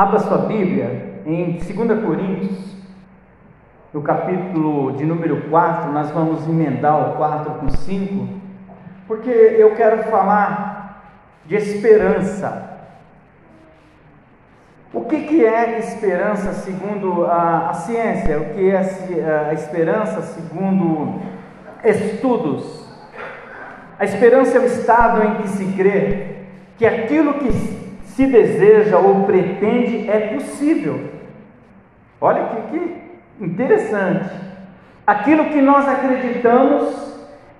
Abra sua Bíblia em 2 Coríntios, no capítulo de número 4, nós vamos emendar o 4 com 5, porque eu quero falar de esperança. O que, que é esperança segundo a, a ciência? O que é a esperança segundo estudos? A esperança é o estado em que se crê que aquilo que se deseja ou pretende é possível. Olha que, que interessante. Aquilo que nós acreditamos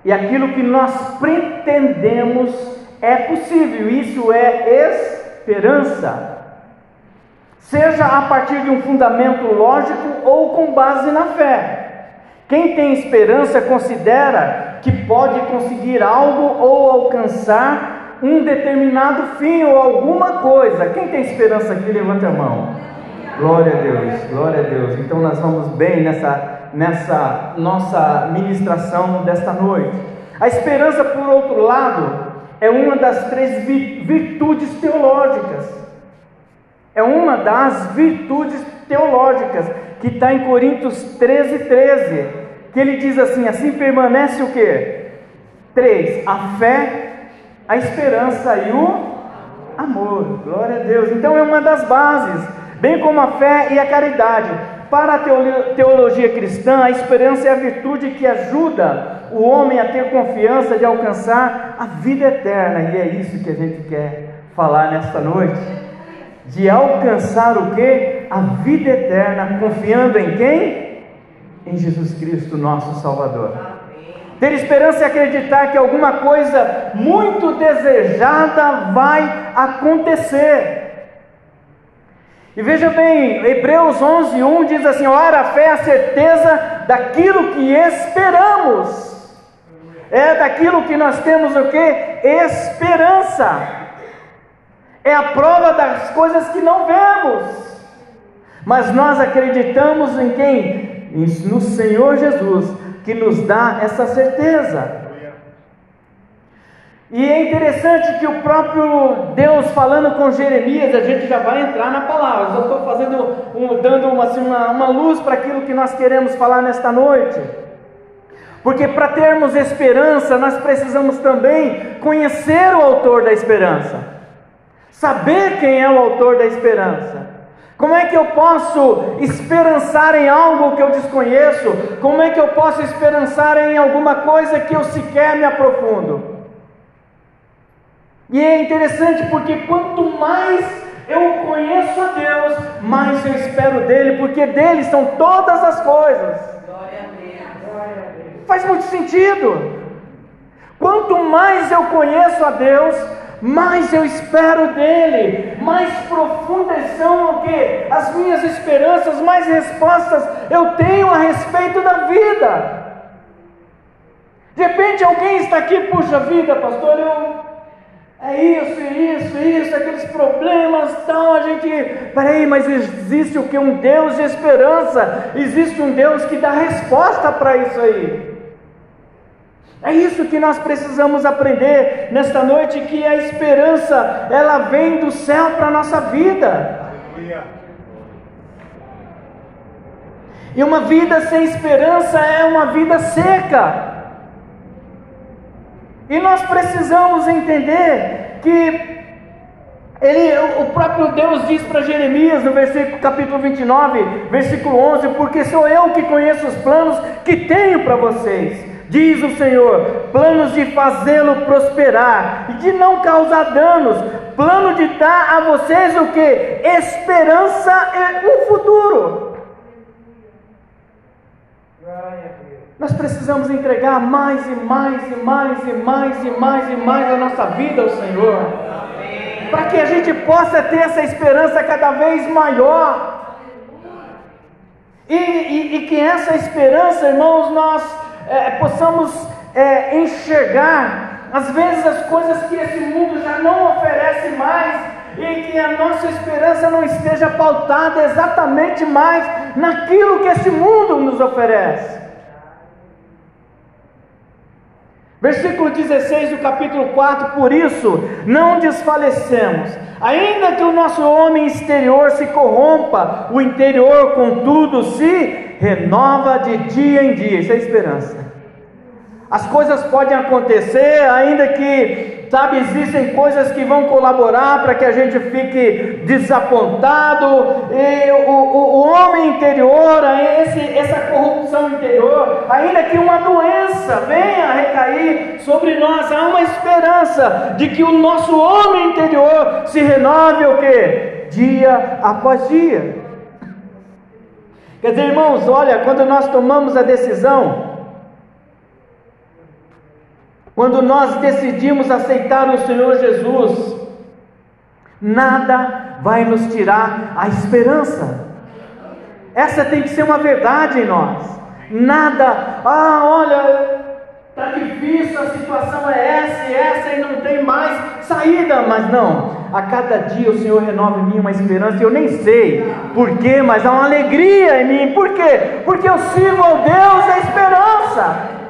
e aquilo que nós pretendemos é possível. Isso é esperança. Seja a partir de um fundamento lógico ou com base na fé. Quem tem esperança considera que pode conseguir algo ou alcançar um determinado fim ou alguma coisa. Quem tem esperança aqui, levante a mão. Glória a Deus, glória a Deus. Então nós vamos bem nessa, nessa nossa ministração desta noite. A esperança, por outro lado, é uma das três virtudes teológicas. É uma das virtudes teológicas que está em Coríntios 13, 13. Que ele diz assim: assim permanece o que? Três, a fé, a esperança e o amor. Glória a Deus. Então é uma das bases, bem como a fé e a caridade. Para a teologia cristã, a esperança é a virtude que ajuda o homem a ter confiança de alcançar a vida eterna. E é isso que a gente quer falar nesta noite. De alcançar o que? A vida eterna, confiando em quem? Em Jesus Cristo, nosso Salvador. Ter esperança é acreditar que alguma coisa muito desejada vai acontecer. E veja bem, Hebreus 11, 1 diz assim: Ora, a fé é a certeza daquilo que esperamos. É daquilo que nós temos o que? Esperança. É a prova das coisas que não vemos. Mas nós acreditamos em quem? No Senhor Jesus que nos dá essa certeza. E é interessante que o próprio Deus falando com Jeremias, a gente já vai entrar na palavra. Eu estou fazendo, um, dando uma, assim, uma, uma luz para aquilo que nós queremos falar nesta noite. Porque para termos esperança, nós precisamos também conhecer o autor da esperança, saber quem é o autor da esperança. Como é que eu posso esperançar em algo que eu desconheço? Como é que eu posso esperançar em alguma coisa que eu sequer me aprofundo? E é interessante porque quanto mais eu conheço a Deus, mais eu espero dele, porque dele são todas as coisas. Faz muito sentido. Quanto mais eu conheço a Deus, mais eu espero dele, mais profundas são o que? As minhas esperanças, mais respostas eu tenho a respeito da vida. De repente alguém está aqui, puxa vida, pastor, eu é isso, isso, isso, aqueles problemas, tal, a gente, peraí, mas existe o que? Um Deus de esperança, existe um Deus que dá resposta para isso aí. É isso que nós precisamos aprender nesta noite, que a esperança, ela vem do céu para a nossa vida. E uma vida sem esperança é uma vida seca. E nós precisamos entender que ele, o próprio Deus diz para Jeremias no versículo capítulo 29, versículo 11: Porque sou eu que conheço os planos que tenho para vocês diz o Senhor, planos de fazê-lo prosperar e de não causar danos, plano de dar a vocês o que? Esperança e um futuro. Nós precisamos entregar mais e mais e mais e mais e mais e mais a nossa vida ao Senhor, para que a gente possa ter essa esperança cada vez maior. E, e, e que essa esperança, irmãos, nós é, possamos é, enxergar, às vezes, as coisas que esse mundo já não oferece mais, e que a nossa esperança não esteja pautada exatamente mais naquilo que esse mundo nos oferece. Versículo 16 do capítulo 4: Por isso não desfalecemos, ainda que o nosso homem exterior se corrompa, o interior, contudo, se renova de dia em dia. Isso é esperança. As coisas podem acontecer, ainda que, sabe, existem coisas que vão colaborar para que a gente fique desapontado. E o, o, o homem interior, esse, essa corrupção interior, ainda que uma doença venha recair sobre nós, há uma esperança de que o nosso homem interior se renove o que? Dia após dia. Quer dizer, irmãos, olha, quando nós tomamos a decisão quando nós decidimos aceitar o Senhor Jesus, nada vai nos tirar a esperança. Essa tem que ser uma verdade em nós. Nada, ah, olha, está difícil, a situação é essa e essa e não tem mais saída, mas não. A cada dia o Senhor renova em mim uma esperança, eu nem sei porquê, mas há uma alegria em mim. Por quê? Porque eu sirvo ao Deus da esperança.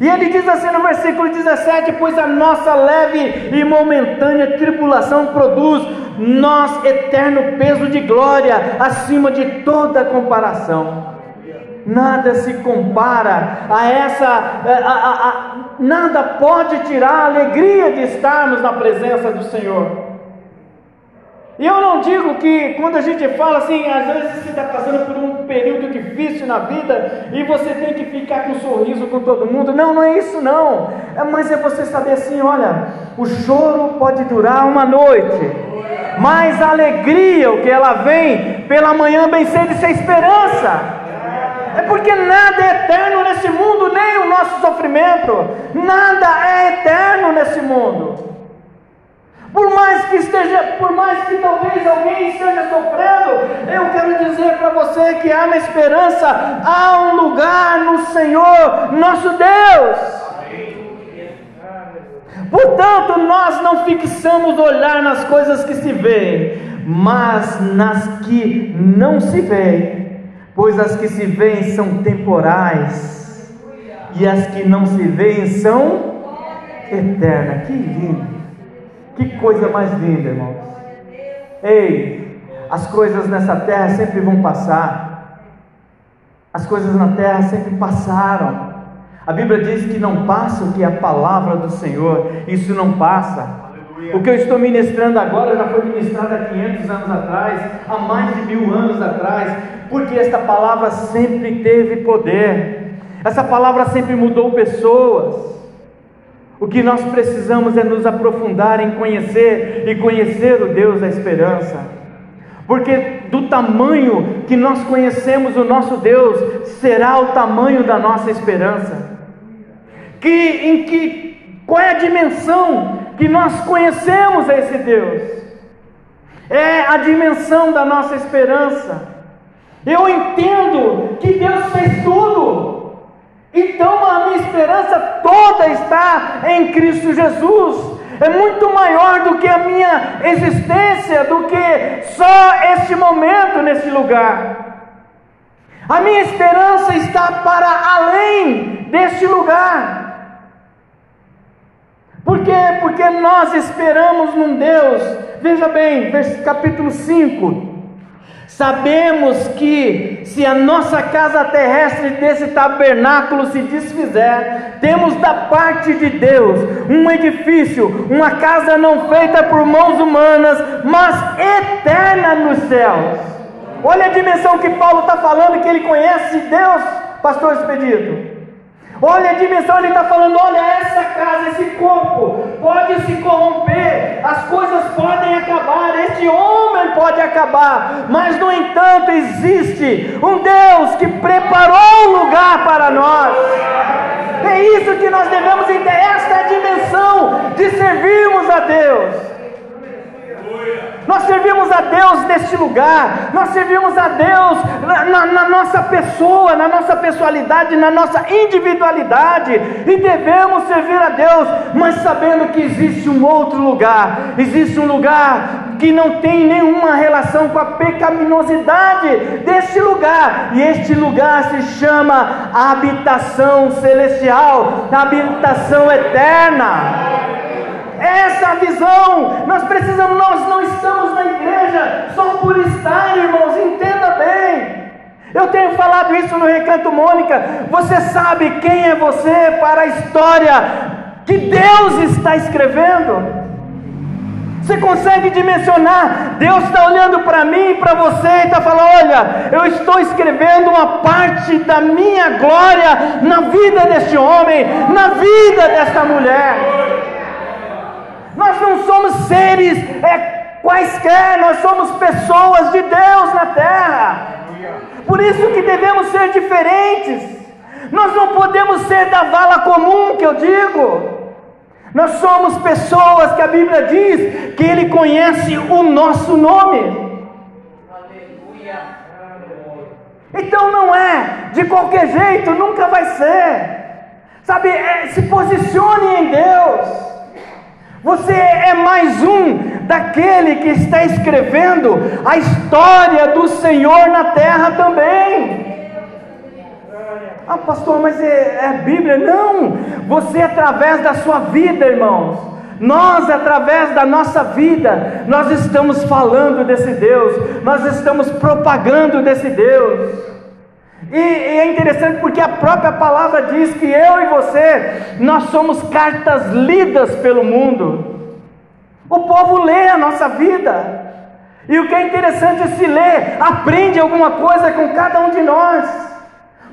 E ele diz assim no versículo 17: Pois a nossa leve e momentânea tribulação produz nós eterno peso de glória acima de toda comparação. Nada se compara a essa, a, a, nada pode tirar a alegria de estarmos na presença do Senhor. E eu não digo que quando a gente fala assim, às vezes você está passando por um período difícil na vida e você tem que ficar com um sorriso com todo mundo. Não, não é isso não. É, mas é você saber assim, olha, o choro pode durar uma noite, mas a alegria, o que ela vem pela manhã bem cedo, isso é esperança. É porque nada é eterno nesse mundo, nem o nosso sofrimento. Nada é eterno nesse mundo. Por mais que esteja, por mais que talvez alguém esteja sofrendo, eu quero dizer para você que há uma esperança, há um lugar no Senhor, nosso Deus. Portanto, nós não fixamos olhar nas coisas que se veem, mas nas que não se veem, pois as que se veem são temporais, e as que não se veem são eternas. Que lindo! Que coisa mais linda, irmãos. Ei, as coisas nessa terra sempre vão passar. As coisas na terra sempre passaram. A Bíblia diz que não passa o que é a palavra do Senhor, isso não passa. O que eu estou ministrando agora já foi ministrado há 500 anos atrás, há mais de mil anos atrás, porque esta palavra sempre teve poder, essa palavra sempre mudou pessoas. O que nós precisamos é nos aprofundar em conhecer e conhecer o Deus da esperança. Porque do tamanho que nós conhecemos o nosso Deus, será o tamanho da nossa esperança. Que em que qual é a dimensão que nós conhecemos esse Deus? É a dimensão da nossa esperança. Eu entendo que Deus fez tudo. Então a minha esperança toda está em Cristo Jesus. É muito maior do que a minha existência, do que só este momento nesse lugar. A minha esperança está para além deste lugar. Por quê? Porque nós esperamos num Deus. Veja bem, capítulo 5, Sabemos que se a nossa casa terrestre desse tabernáculo se desfizer, temos da parte de Deus um edifício, uma casa não feita por mãos humanas, mas eterna nos céus. Olha a dimensão que Paulo está falando, que ele conhece Deus, pastor Expedito. Olha a dimensão, ele está falando: olha, essa casa, esse corpo pode se corromper, as coisas podem acabar, este homem pode acabar, mas no entanto existe um Deus que preparou um lugar para nós. É isso que nós devemos entender, esta é a dimensão de servirmos a Deus. Nós servimos a Deus neste lugar, nós servimos a Deus na, na, na, nossa pessoa, na nossa pessoalidade, na nossa individualidade, e devemos servir a Deus, mas sabendo que existe um outro lugar, existe um lugar que não tem nenhuma relação com a pecaminosidade deste lugar, e este lugar se chama habitação celestial, habitação eterna. Essa é a visão, nós precisamos, nós não estamos na igreja só por estar, irmãos, entenda bem. Eu tenho falado isso no Recanto Mônica. Você sabe quem é você para a história que Deus está escrevendo? Você consegue dimensionar? Deus está olhando para mim e para você e está falando: olha, eu estou escrevendo uma parte da minha glória na vida deste homem, na vida desta mulher. Nós não somos seres é, quaisquer, nós somos pessoas de Deus na terra. Por isso que devemos ser diferentes. Nós não podemos ser da vala comum, que eu digo. Nós somos pessoas que a Bíblia diz que Ele conhece o nosso nome. Então não é de qualquer jeito, nunca vai ser. Sabe, é, se posicione em Deus. Você é mais um daquele que está escrevendo a história do Senhor na terra também. Ah, pastor, mas é, é Bíblia? Não, você através da sua vida, irmãos. Nós, através da nossa vida, nós estamos falando desse Deus, nós estamos propagando desse Deus. E, e, é interessante porque a própria palavra diz que eu e você, nós somos cartas lidas pelo mundo. O povo lê a nossa vida. E o que é interessante é se ler, aprende alguma coisa com cada um de nós.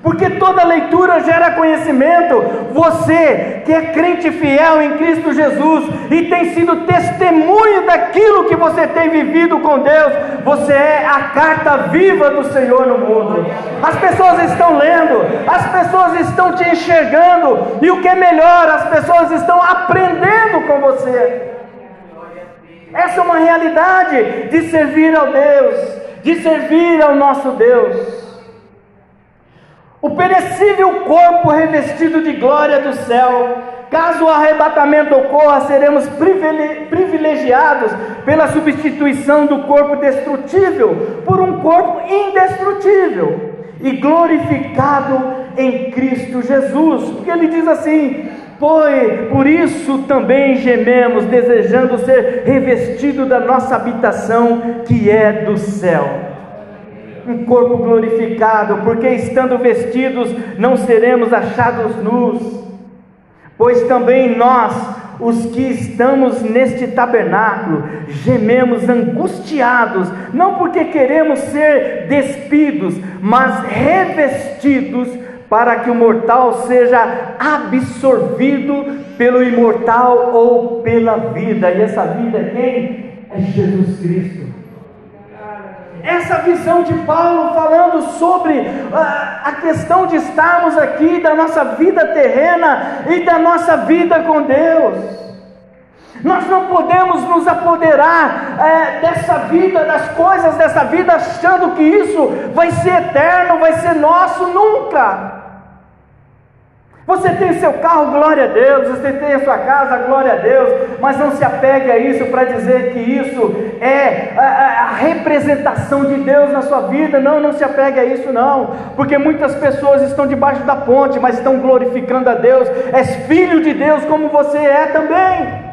Porque toda leitura gera conhecimento. Você que é crente fiel em Cristo Jesus e tem sido testemunho daquilo que você tem vivido com Deus, você é a carta viva do Senhor no mundo. As pessoas estão lendo, as pessoas estão te enxergando, e o que é melhor, as pessoas estão aprendendo com você. Essa é uma realidade de servir ao Deus, de servir ao nosso Deus. O perecível corpo revestido de glória do céu. Caso o arrebatamento ocorra, seremos privilegiados pela substituição do corpo destrutível por um corpo indestrutível e glorificado em Cristo Jesus. Porque ele diz assim: Pois por isso também gememos, desejando ser revestido da nossa habitação que é do céu um corpo glorificado, porque estando vestidos não seremos achados nus, pois também nós, os que estamos neste tabernáculo, gememos angustiados, não porque queremos ser despidos, mas revestidos, para que o mortal seja absorvido pelo imortal ou pela vida, e essa vida quem? É Jesus Cristo essa visão de Paulo falando sobre a, a questão de estarmos aqui, da nossa vida terrena e da nossa vida com Deus. Nós não podemos nos apoderar é, dessa vida, das coisas dessa vida, achando que isso vai ser eterno, vai ser nosso, nunca. Você tem seu carro, glória a Deus. Você tem a sua casa, glória a Deus. Mas não se apegue a isso para dizer que isso é a, a, representação de Deus na sua vida. Não, não se apegue a isso, não. Porque muitas pessoas estão debaixo da ponte, mas estão glorificando a Deus. És filho de Deus, como você é também.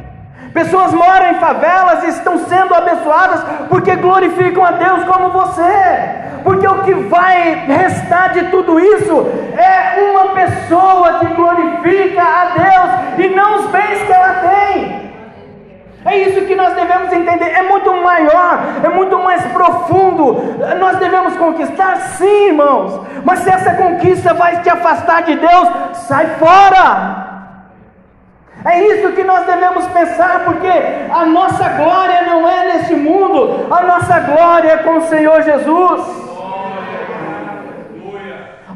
Pessoas moram em favelas e estão sendo abençoadas porque glorificam a Deus como você porque o que vai restar de tudo isso é uma pessoa que glorifica a Deus e não os bens que ela tem. É isso que nós devemos entender. É muito maior, é muito mais profundo. Nós devemos conquistar, sim, irmãos. Mas se essa conquista vai te afastar de Deus, sai fora. É isso que nós devemos pensar, porque a nossa glória não é neste mundo, a nossa glória é com o Senhor Jesus.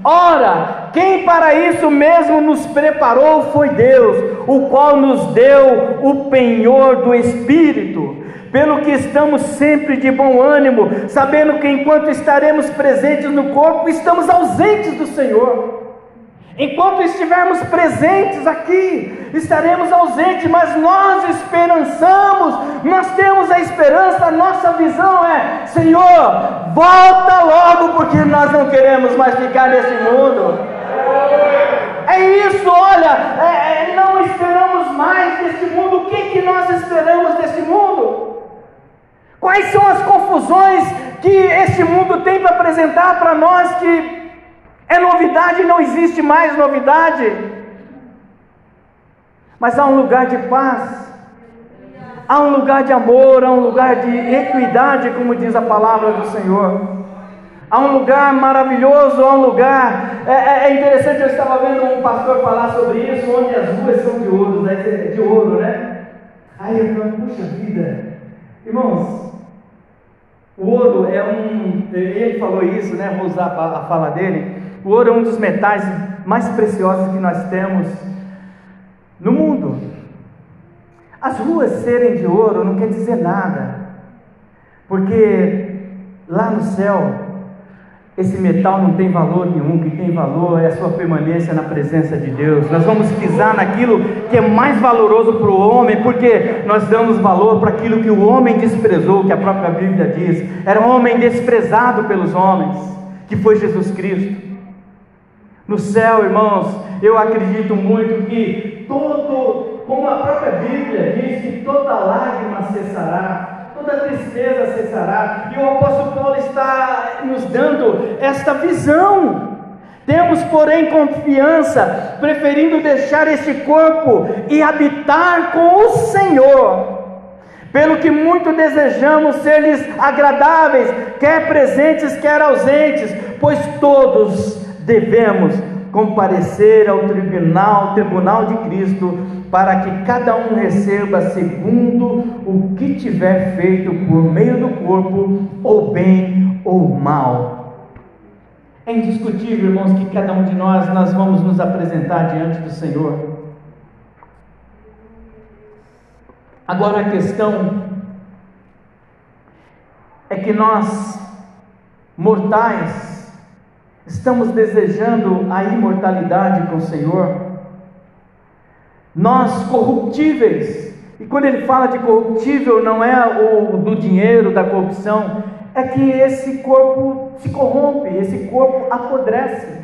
Ora, quem para isso mesmo nos preparou foi Deus, o qual nos deu o penhor do Espírito, pelo que estamos sempre de bom ânimo, sabendo que enquanto estaremos presentes no corpo, estamos ausentes do Senhor. Enquanto estivermos presentes aqui, estaremos ausentes, mas nós esperançamos, nós temos a esperança, a nossa visão é: Senhor, volta logo, porque nós não queremos mais ficar nesse mundo. É isso, olha, é, é, não esperamos mais desse mundo. O que, que nós esperamos desse mundo? Quais são as confusões que este mundo tem para apresentar para nós que é novidade não existe mais novidade. Mas há um lugar de paz, há um lugar de amor, há um lugar de equidade, como diz a palavra do Senhor. Há um lugar maravilhoso, há um lugar. É, é, é interessante, eu estava vendo um pastor falar sobre isso, onde as ruas são de ouro, né? de ouro, né? Aí eu falei, puxa vida, irmãos, o ouro é um. Ele falou isso, né? Vou usar a fala dele. O ouro é um dos metais mais preciosos que nós temos no mundo. As ruas serem de ouro não quer dizer nada, porque lá no céu esse metal não tem valor nenhum, o que tem valor é a sua permanência na presença de Deus. Nós vamos pisar naquilo que é mais valoroso para o homem, porque nós damos valor para aquilo que o homem desprezou, que a própria Bíblia diz. Era um homem desprezado pelos homens, que foi Jesus Cristo. No céu, irmãos, eu acredito muito que todo, como a própria Bíblia diz, que toda lágrima cessará toda tristeza cessará. E o apóstolo Paulo está nos dando esta visão. Temos, porém, confiança, preferindo deixar este corpo e habitar com o Senhor. Pelo que muito desejamos ser-lhes agradáveis, quer presentes, quer ausentes, pois todos devemos comparecer ao tribunal, tribunal de Cristo, para que cada um receba segundo o que tiver feito por meio do corpo, ou bem ou mal. É indiscutível, irmãos, que cada um de nós nós vamos nos apresentar diante do Senhor. Agora a questão é que nós mortais Estamos desejando a imortalidade com o Senhor? Nós corruptíveis, e quando ele fala de corruptível, não é o do dinheiro, da corrupção, é que esse corpo se corrompe, esse corpo apodrece.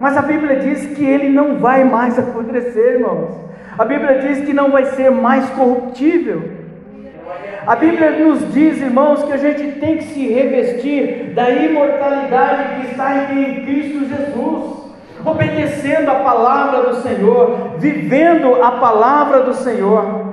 Mas a Bíblia diz que ele não vai mais apodrecer, irmãos. A Bíblia diz que não vai ser mais corruptível. A Bíblia nos diz, irmãos, que a gente tem que se revestir da imortalidade que está em Cristo Jesus, obedecendo a palavra do Senhor, vivendo a palavra do Senhor.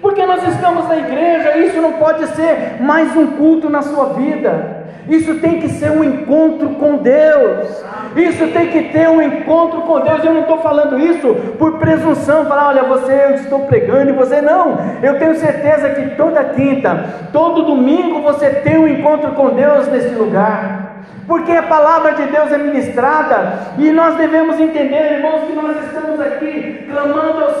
Porque nós estamos na igreja, isso não pode ser mais um culto na sua vida. Isso tem que ser um encontro com Deus. Isso tem que ter um encontro com Deus. Eu não estou falando isso por presunção, falar, olha, você eu estou pregando e você não. Eu tenho certeza que toda quinta, todo domingo você tem um encontro com Deus nesse lugar porque a palavra de Deus é ministrada e nós devemos entender, irmãos, que nós estamos aqui clamando ao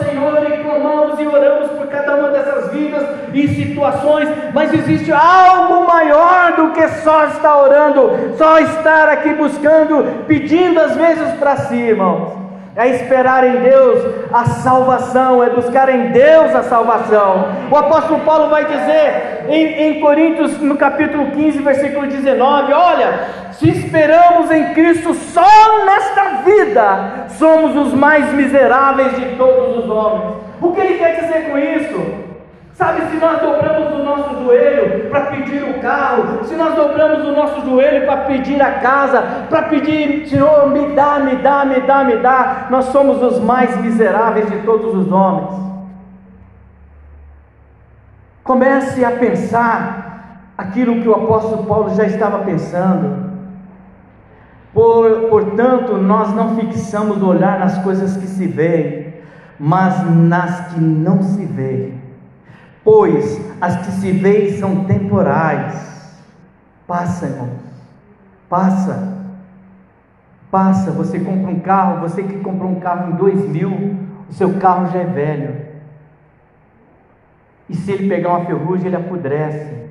vidas e situações, mas existe algo maior do que só estar orando, só estar aqui buscando, pedindo às vezes para si, irmãos é esperar em Deus a salvação, é buscar em Deus a salvação. O apóstolo Paulo vai dizer em, em, Coríntios, no capítulo 15, versículo 19: Olha, se esperamos em Cristo só nesta vida, somos os mais miseráveis de todos os homens. O que ele quer dizer com isso? Sabe, se nós dobramos o nosso joelho para pedir o carro, se nós dobramos o nosso joelho para pedir a casa, para pedir, Senhor, me dá, me dá, me dá, me dá, nós somos os mais miseráveis de todos os homens. Comece a pensar aquilo que o apóstolo Paulo já estava pensando. Por, portanto, nós não fixamos o olhar nas coisas que se veem, mas nas que não se veem pois as que se veem são temporais. Passa, irmão, passa, passa. Você compra um carro, você que comprou um carro em dois mil, o seu carro já é velho. E se ele pegar uma ferrugem, ele apodrece.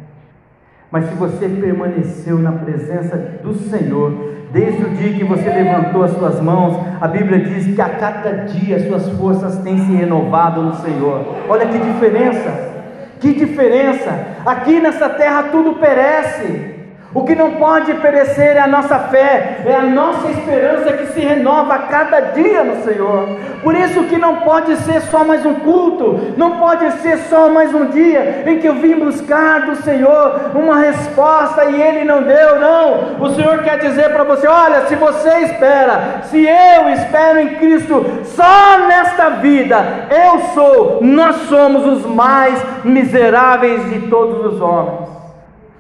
Mas se você permaneceu na presença do Senhor, desde o dia que você levantou as suas mãos, a Bíblia diz que a cada dia as suas forças têm se renovado no Senhor. Olha que diferença! Que diferença! Aqui nessa terra tudo perece. O que não pode perecer é a nossa fé, é a nossa esperança que se renova a cada dia no Senhor. Por isso que não pode ser só mais um culto, não pode ser só mais um dia em que eu vim buscar do Senhor uma resposta e Ele não deu, não. O Senhor quer dizer para você: olha, se você espera, se eu espero em Cristo, só nesta vida eu sou, nós somos os mais miseráveis de todos os homens.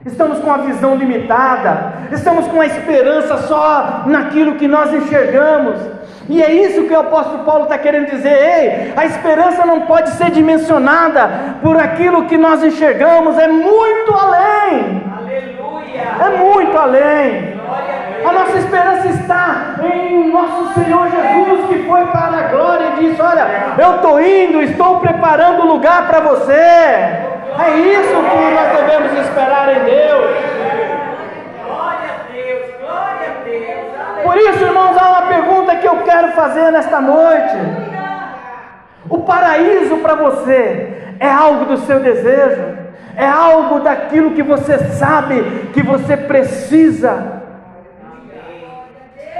Estamos com a visão limitada, estamos com a esperança só naquilo que nós enxergamos. E é isso que o apóstolo Paulo está querendo dizer: ei, a esperança não pode ser dimensionada por aquilo que nós enxergamos, é muito além. Aleluia! É muito além. A nossa esperança está em nosso Senhor Jesus, que foi para a glória e disse: Olha, eu estou indo, estou preparando lugar para você. É isso que nós devemos esperar em Deus. Glória a Deus, glória a Deus. Por isso, irmãos, há uma pergunta que eu quero fazer nesta noite. O paraíso para você é algo do seu desejo? É algo daquilo que você sabe que você precisa?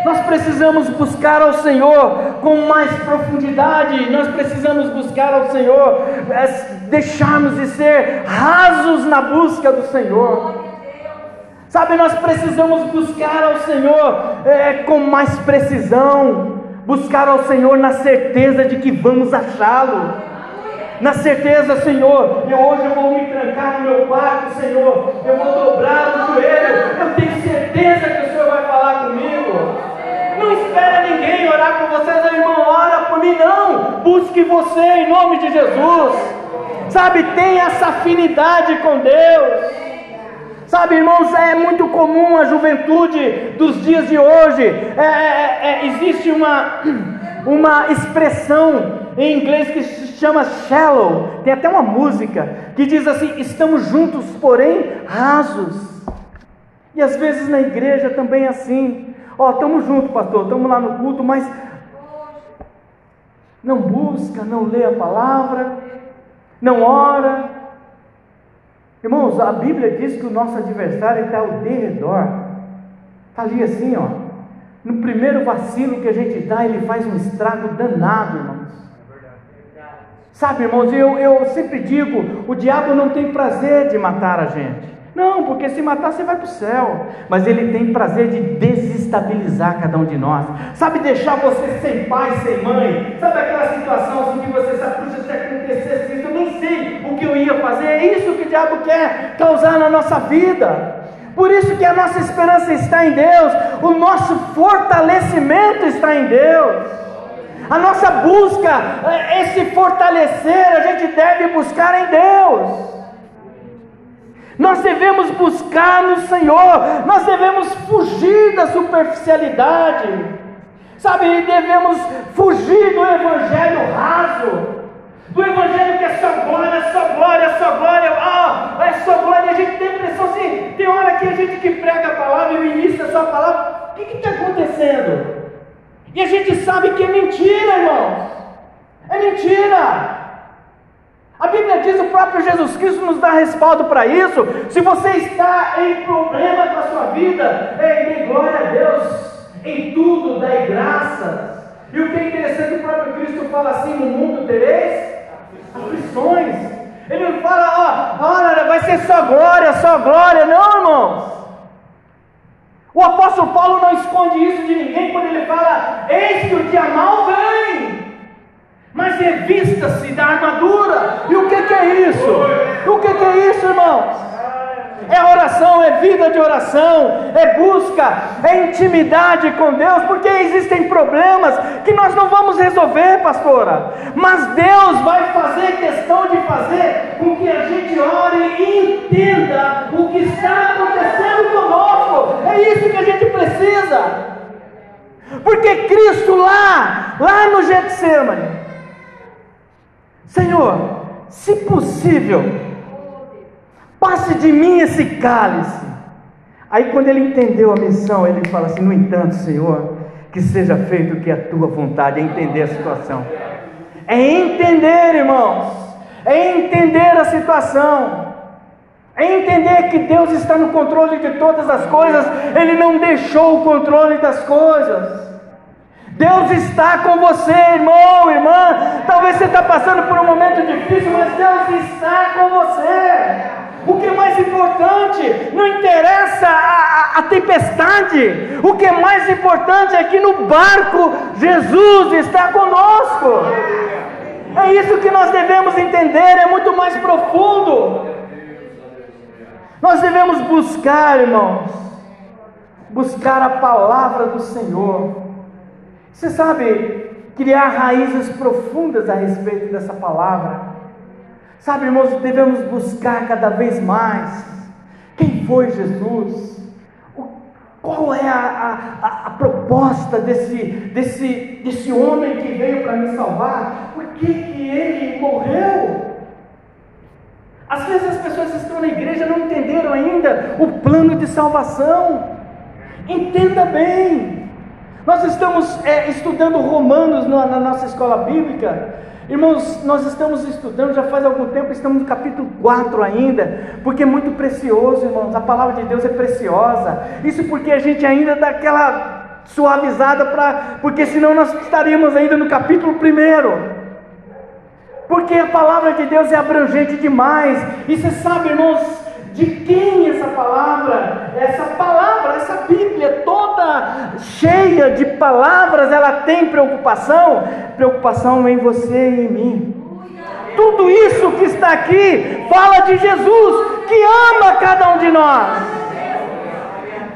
Nós precisamos buscar ao Senhor com mais profundidade, nós precisamos buscar ao Senhor, é, deixarmos de ser rasos na busca do Senhor. Sabe, nós precisamos buscar ao Senhor é, com mais precisão, buscar ao Senhor na certeza de que vamos achá-lo. Na certeza, Senhor, eu hoje eu vou me trancar no meu quarto, Senhor, eu vou dobrar o joelho, eu tenho certeza que o Senhor vai falar comigo. Não espera ninguém orar por vocês, irmão, ora por mim, não. Busque você em nome de Jesus. Sabe, tem essa afinidade com Deus. Sabe, irmãos, é muito comum a juventude dos dias de hoje. É, é, é, existe uma, uma expressão em inglês que se chama shallow. Tem até uma música que diz assim: estamos juntos, porém rasos. E às vezes na igreja também é assim. Ó, oh, estamos juntos, pastor, estamos lá no culto, mas não busca, não lê a palavra, não ora. Irmãos, a Bíblia diz que o nosso adversário está ao derredor. Está ali assim, ó. No primeiro vacilo que a gente dá, ele faz um estrago danado, irmãos. Sabe, irmãos, eu, eu sempre digo: o diabo não tem prazer de matar a gente. Não, porque se matar você vai para o céu. Mas ele tem prazer de desestabilizar cada um de nós. Sabe deixar você sem pai, sem mãe? Sabe aquela situação assim que você sabe, puxa, se acontecesse isso, eu nem sei o que eu ia fazer. É isso que o diabo quer causar na nossa vida. Por isso que a nossa esperança está em Deus, o nosso fortalecimento está em Deus. A nossa busca, eh, esse fortalecer, a gente deve buscar em Deus. Nós devemos buscar no Senhor, nós devemos fugir da superficialidade, sabe? Devemos fugir do evangelho raso, do evangelho que é só glória, é só glória, é só glória, ah, é só glória. A gente tem a impressão assim, tem hora que a gente que prega a palavra e ministra a sua palavra, o que está acontecendo? E a gente sabe que é mentira, irmãos, é mentira. A Bíblia diz, o próprio Jesus Cristo nos dá respaldo para isso. Se você está em problema com a sua vida, é, dê glória a Deus, em tudo dai graças. E o que é interessante, o próprio Cristo fala assim: no mundo tereis aflições. Ele não fala, ó, olha, vai ser só glória, só glória. Não, irmãos. O apóstolo Paulo não esconde isso de ninguém quando ele fala: Eis que o dia mal vem. Mas revista-se da armadura. E o que, que, é isso? O que, que é isso, irmãos? É oração, é vida de oração, é busca, é intimidade com Deus, porque existem problemas que nós não vamos resolver, pastora, mas Deus vai fazer questão de fazer com que a gente ore e entenda o que está acontecendo conosco. É isso que a gente precisa, porque Cristo lá, lá no Getsemane, Senhor, se possível, passe de mim esse cálice. Aí, quando ele entendeu a missão, ele fala assim: No entanto, Senhor, que seja feito o que é a tua vontade, é entender a situação. É entender, irmãos, é entender a situação. É entender que Deus está no controle de todas as coisas, Ele não deixou o controle das coisas. Deus está com você, irmão, irmã. Talvez você está passando por um momento difícil, mas Deus está com você. O que é mais importante, não interessa a, a, a, tempestade, o que é mais importante é que no barco Jesus está conosco. É isso que nós devemos entender, é muito mais profundo. Nós devemos buscar, irmãos, buscar a palavra do Senhor. Você sabe, criar raízes profundas a respeito dessa palavra. Sabe, irmãos, devemos buscar cada vez mais quem foi Jesus, qual é a, a, a, proposta desse, desse, desse homem que veio para me salvar, por que, que ele morreu? Às vezes as pessoas estão na igreja não entenderam ainda o plano de salvação. Entenda bem. Nós estamos é, estudando Romanos na, na nossa escola bíblica Irmãos, nós estamos estudando já faz algum tempo, estamos no capítulo 4 ainda, porque é muito precioso, irmãos. A palavra de Deus é preciosa. Isso porque a gente ainda dá aquela suavizada para, porque senão nós estaríamos ainda no capítulo 1. Porque a palavra de Deus é abrangente demais. E você sabe, irmãos, de quem essa palavra? Essa palavra, essa Bíblia toda cheia de palavras, ela tem preocupação? Preocupação em você e em mim. Tudo isso que está aqui fala de Jesus, que ama cada um de nós.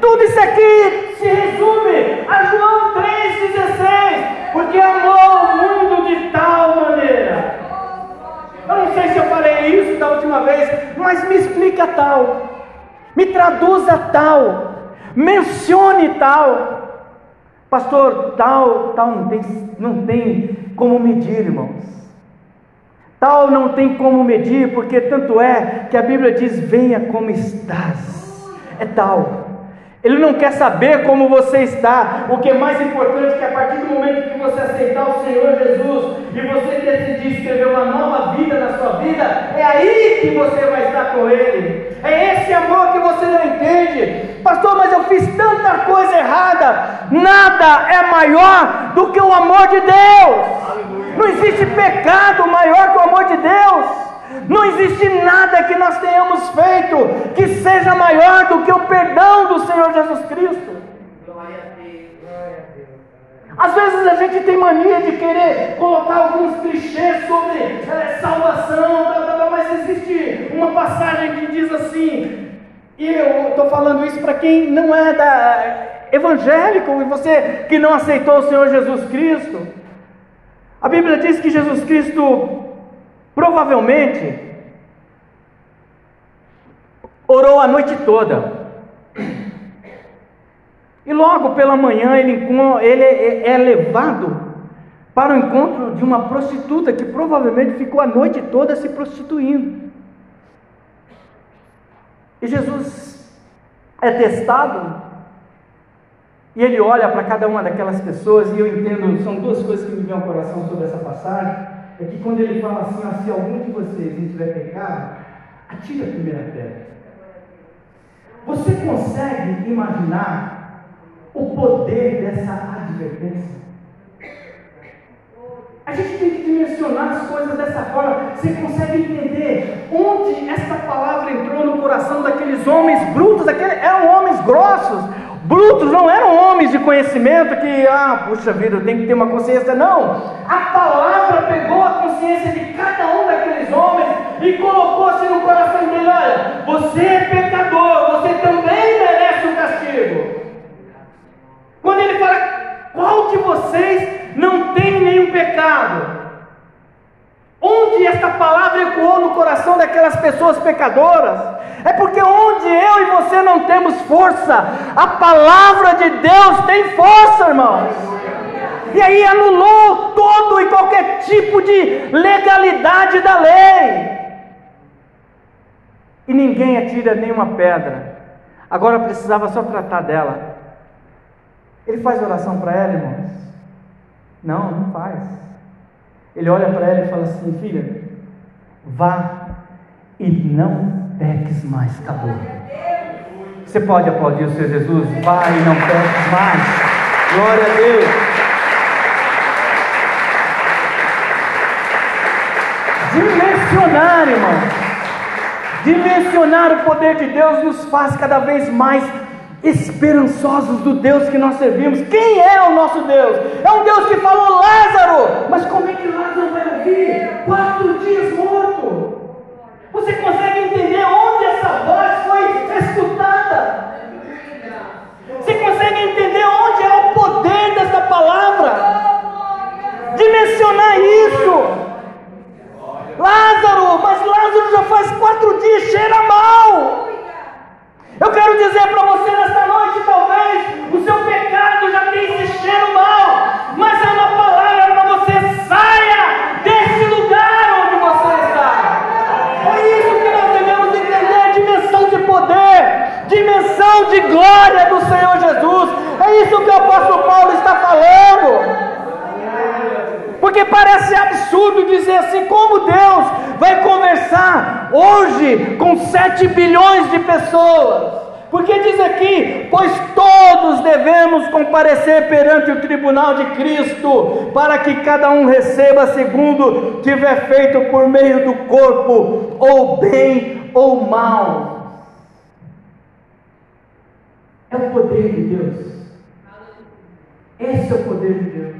Tudo isso aqui se resume a João 3,16, porque amou o mundo de tal maneira eu não sei se eu falei isso da última vez, mas explica tal, me traduza tal, mencione tal. Pastor, tal, tal não tem, não tem como medir, irmãos. Tal não tem como medir, porque tanto é que a Bíblia diz: venha como estás. É tal. Ele não quer saber como você está. O que é mais importante é que a partir do momento que você aceitar o Senhor Jesus e você decidir escrever uma nova vida na sua vida, é aí que você vai estar com Ele. É esse amor que você não entende. Pastor, mas eu fiz tanta coisa errada. Nada é maior do que o amor de Deus. Não existe pecado maior que o amor de Deus. Não existe nada que nós tenhamos feito que seja maior do que o perdão do Senhor Jesus Cristo. Às vezes a gente tem mania de querer colocar alguns clichês sobre é, salvação, mas existe uma passagem que diz assim, e eu estou falando isso para quem não é da, evangélico e você que não aceitou o Senhor Jesus Cristo. A Bíblia diz que Jesus Cristo Provavelmente orou a noite toda. E logo pela manhã ele, ele é, é levado para o encontro de uma prostituta que provavelmente ficou a noite toda se prostituindo. E Jesus é testado e ele olha para cada uma daquelas pessoas e eu entendo, são duas coisas que me vêm ao coração sobre essa passagem é que quando ele fala assim, ah, se algum de vocês tiver pecado, atire a primeira pedra. Você consegue imaginar o poder dessa advertência? A gente tem que dimensionar as coisas dessa forma. Você consegue entender onde essa palavra entrou no coração daqueles homens brutos, daqueles, eram homens grossos, Brutos não eram homens de conhecimento que, ah, puxa vida, eu tenho que ter uma consciência. Não. A palavra pegou a consciência de cada um daqueles homens e colocou-se no coração dele: olha, você é pecador, você também merece um castigo. Quando ele fala, qual de vocês não tem nenhum pecado? Palavra ecoou no coração daquelas pessoas pecadoras? É porque onde eu e você não temos força, a palavra de Deus tem força, irmãos. E aí anulou todo e qualquer tipo de legalidade da lei. e ninguém atira nenhuma pedra. Agora precisava só tratar dela. Ele faz oração para ela, irmãos? Não, não faz. Ele olha para ela e fala assim: Filha, vá e não peques mais. Acabou. Você pode aplaudir o Senhor Jesus? Vá e não peques mais. Glória a Deus. Dimensionar, irmão dimensionar o poder de Deus nos faz cada vez mais esperançosos do Deus que nós servimos. Quem é o nosso Deus? É um Deus que falou Lázaro, mas como é que Lázaro vai ouvir? Quatro dias morto. Você consegue entender onde essa voz foi escutada? Você consegue entender onde é o poder dessa palavra? Dimensionar isso. Lázaro, mas Lázaro já faz quatro dias, cheira mal. Eu quero dizer para você nesta noite, talvez o seu pecado já tenha esse cheiro mal, mas é uma palavra para você saia desse lugar onde você está. É isso que nós devemos entender: a dimensão de poder, dimensão de glória do Senhor Jesus. É isso que o apóstolo Paulo está falando. Porque parece absurdo dizer assim: como Deus vai conversar hoje com 7 bilhões de pessoas? Porque diz aqui: pois todos devemos comparecer perante o tribunal de Cristo, para que cada um receba segundo tiver feito por meio do corpo, ou bem ou mal. É o poder de Deus. Esse é o poder de Deus.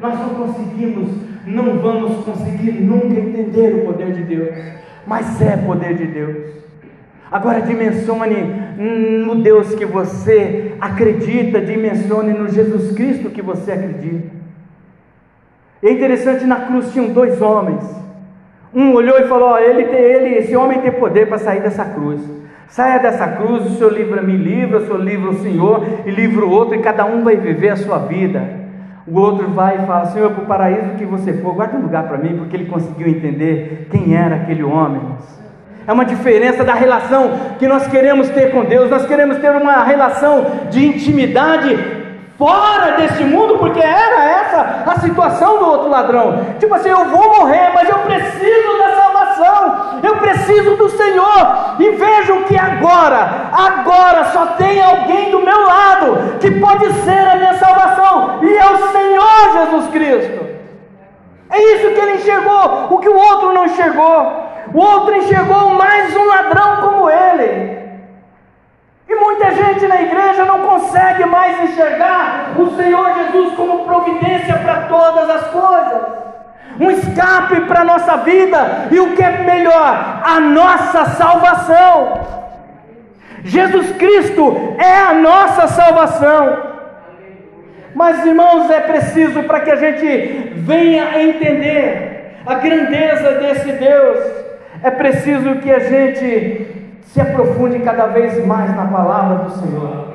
Nós não conseguimos, não vamos conseguir nunca entender o poder de Deus, mas é poder de Deus. Agora dimensione no Deus que você acredita, dimensione no Jesus Cristo que você acredita. É interessante, na cruz tinham dois homens. Um olhou e falou: ele, tem, ele, esse homem tem poder para sair dessa cruz. Saia dessa cruz, o Senhor livra me livra, o Senhor livra o Senhor e livra o outro, e cada um vai viver a sua vida. O outro vai e fala: Senhor, para o paraíso que você for, guarda um lugar para mim, porque ele conseguiu entender quem era aquele homem. É uma diferença da relação que nós queremos ter com Deus. Nós queremos ter uma relação de intimidade fora deste mundo, porque era essa a situação do outro ladrão. Tipo assim, eu vou morrer, mas eu preciso da salvação, eu preciso do Senhor. E vejam que agora, agora só tem alguém do meu lado que pode ser a minha salvação, e é o Senhor Jesus Cristo. É isso que ele enxergou, o que o outro não enxergou. O outro enxergou mais um ladrão como ele. E muita gente na igreja não consegue mais enxergar o Senhor Jesus como providência para todas as coisas. Um escape para a nossa vida e o que é melhor, a nossa salvação. Jesus Cristo é a nossa salvação. Mas, irmãos, é preciso para que a gente venha entender a grandeza desse Deus, é preciso que a gente se aprofunde cada vez mais na palavra do Senhor.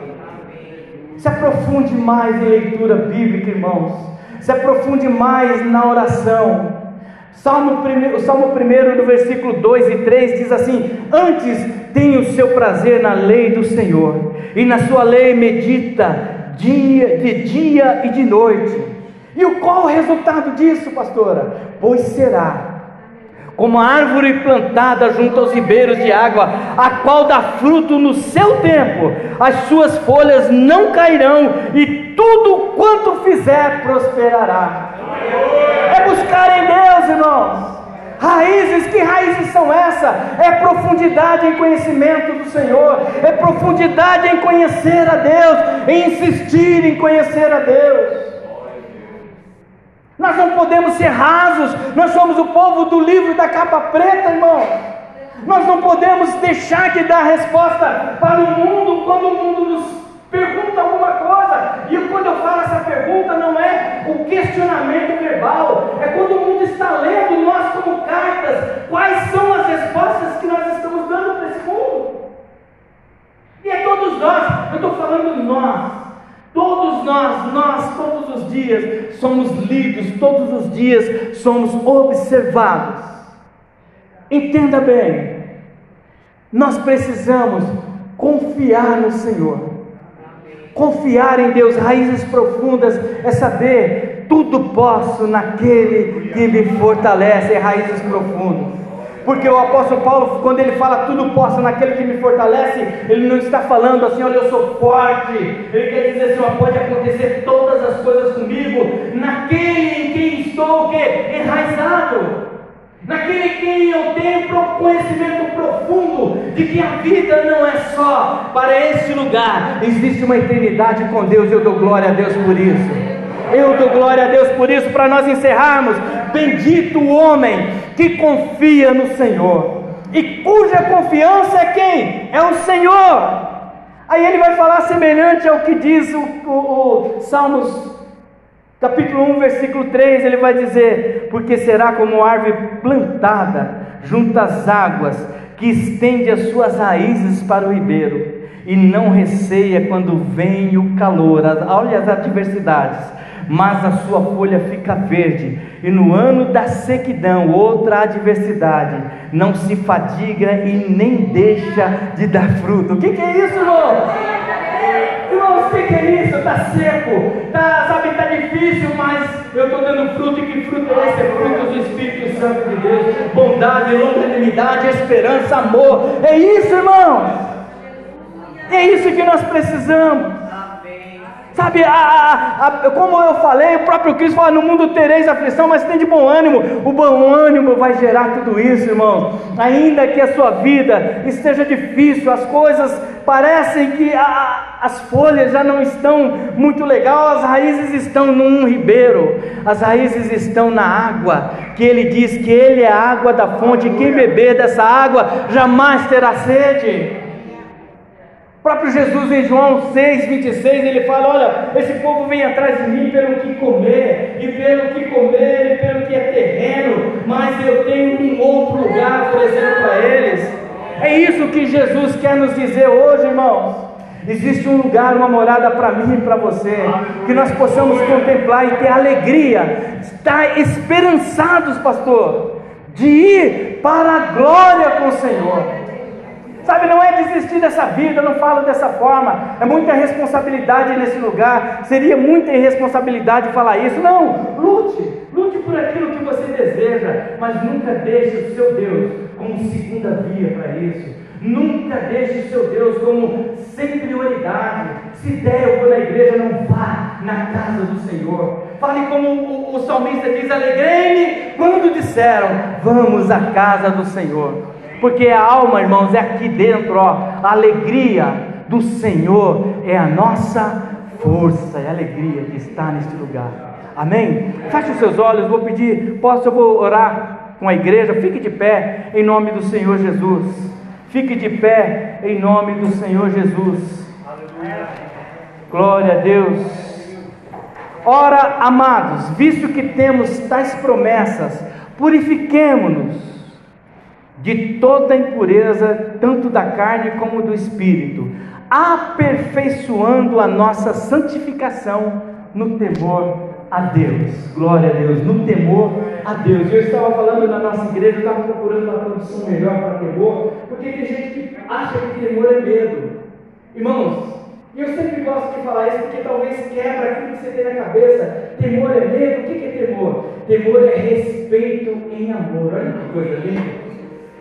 Se aprofunde mais em leitura bíblica, irmãos. Se aprofunde mais na oração. Salmo 1, o Salmo 1, no versículo 2 e 3 diz assim: Antes tenha o seu prazer na lei do Senhor, e na sua lei medita dia, de dia e de noite. E qual o resultado disso, pastora? Pois será como árvore plantada junto aos ribeiros de água, a qual dá fruto no seu tempo, as suas folhas não cairão, e tudo quanto fizer prosperará. É buscar em Deus, irmãos. Raízes, que raízes são essas? É profundidade em conhecimento do Senhor, é profundidade em conhecer a Deus, em insistir em conhecer a Deus. Nós não podemos ser rasos, nós somos o povo do livro da capa preta, irmão. Nós não podemos deixar de dar resposta para o mundo quando o mundo nos pergunta alguma coisa. E quando eu falo essa pergunta, não é o questionamento verbal, é quando o mundo está lendo nós como cartas, quais são as respostas que nós estamos dando para esse mundo. E é todos nós, eu estou falando nós. Todos nós, nós, todos os dias somos lidos, todos os dias somos observados. Entenda bem, Nós precisamos confiar no Senhor. Confiar em Deus, raízes profundas, é saber tudo posso naquele que me fortalece, raízes profundas. Porque o apóstolo Paulo, quando ele fala tudo posso naquele que me fortalece, ele não está falando assim, olha, eu sou forte. Ele quer dizer assim, pode acontecer todas as coisas comigo, naquele em quem estou enraizado. Naquele em quem eu tenho conhecimento profundo de que a vida não é só para este lugar, existe uma eternidade com Deus, eu dou glória a Deus por isso. Eu dou glória a Deus por isso, para nós encerrarmos. Bendito o homem que confia no Senhor e cuja confiança é quem? É o Senhor. Aí ele vai falar semelhante ao que diz o, o, o Salmos capítulo 1, versículo 3, ele vai dizer: Porque será como árvore plantada junto às águas, que estende as suas raízes para o ribeiro, e não receia quando vem o calor, olha as adversidades mas a sua folha fica verde, e no ano da sequidão, outra adversidade, não se fadiga e nem deixa de dar fruto. O que, que é isso, irmão? Irmãos, o que, é isso? Está seco, tá, sabe, está difícil, mas eu estou dando fruto, e que fruto é esse? É fruto do Espírito Santo de Deus, bondade, longanimidade, esperança, amor. É isso, irmão. É isso que nós precisamos. Sabe, a, a, a, como eu falei, o próprio Cristo fala: no mundo tereis aflição, mas tem de bom ânimo. O bom ânimo vai gerar tudo isso, irmão. Ainda que a sua vida esteja difícil, as coisas parecem que as folhas já não estão muito legal, as raízes estão num ribeiro, as raízes estão na água, que ele diz que ele é a água da fonte, quem beber dessa água jamais terá sede. Próprio Jesus em João 6, 26, ele fala: Olha, esse povo vem atrás de mim pelo que comer, e pelo que comer, e pelo que é terreno, mas eu tenho um outro lugar oferecendo para eles. É isso que Jesus quer nos dizer hoje, irmãos. Existe um lugar, uma morada para mim e para você, que nós possamos contemplar e ter alegria, estar esperançados, pastor, de ir para a glória com o Senhor. Sabe, não é desistir dessa vida, eu não falo dessa forma. É muita responsabilidade nesse lugar. Seria muita irresponsabilidade falar isso. Não, lute, lute por aquilo que você deseja, mas nunca deixe o seu Deus como segunda via para isso. Nunca deixe o seu Deus como sem prioridade. Se der, eu vou na igreja, não vá na casa do Senhor. Fale como o, o salmista diz: alegrei-me quando disseram, vamos à casa do Senhor porque a alma, irmãos, é aqui dentro, ó, a alegria do Senhor é a nossa força, é a alegria que está neste lugar. Amém? Feche os seus olhos, vou pedir, posso, eu vou orar com a igreja, fique de pé em nome do Senhor Jesus. Fique de pé em nome do Senhor Jesus. Glória a Deus. Ora, amados, visto que temos tais promessas, purifiquemo-nos de toda impureza, tanto da carne como do espírito, aperfeiçoando a nossa santificação no temor a Deus. Glória a Deus, no temor a Deus. Eu estava falando na nossa igreja, eu estava procurando uma tradução melhor para temor, porque tem gente que acha que temor é medo. Irmãos, eu sempre gosto de falar isso porque talvez quebra aquilo que você tem na cabeça. Temor é medo? O que é temor? Temor é respeito em amor. Olha que coisa linda.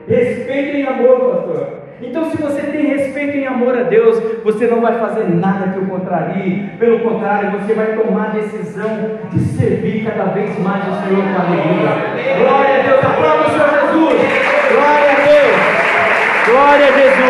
Respeito em amor, pastor. Então, se você tem respeito em amor a Deus, você não vai fazer nada que o contrarie. Pelo contrário, você vai tomar a decisão de servir cada vez mais o Senhor com alegria. Glória a Deus. Aplauda o Senhor Jesus. Glória a Deus. Glória a Jesus.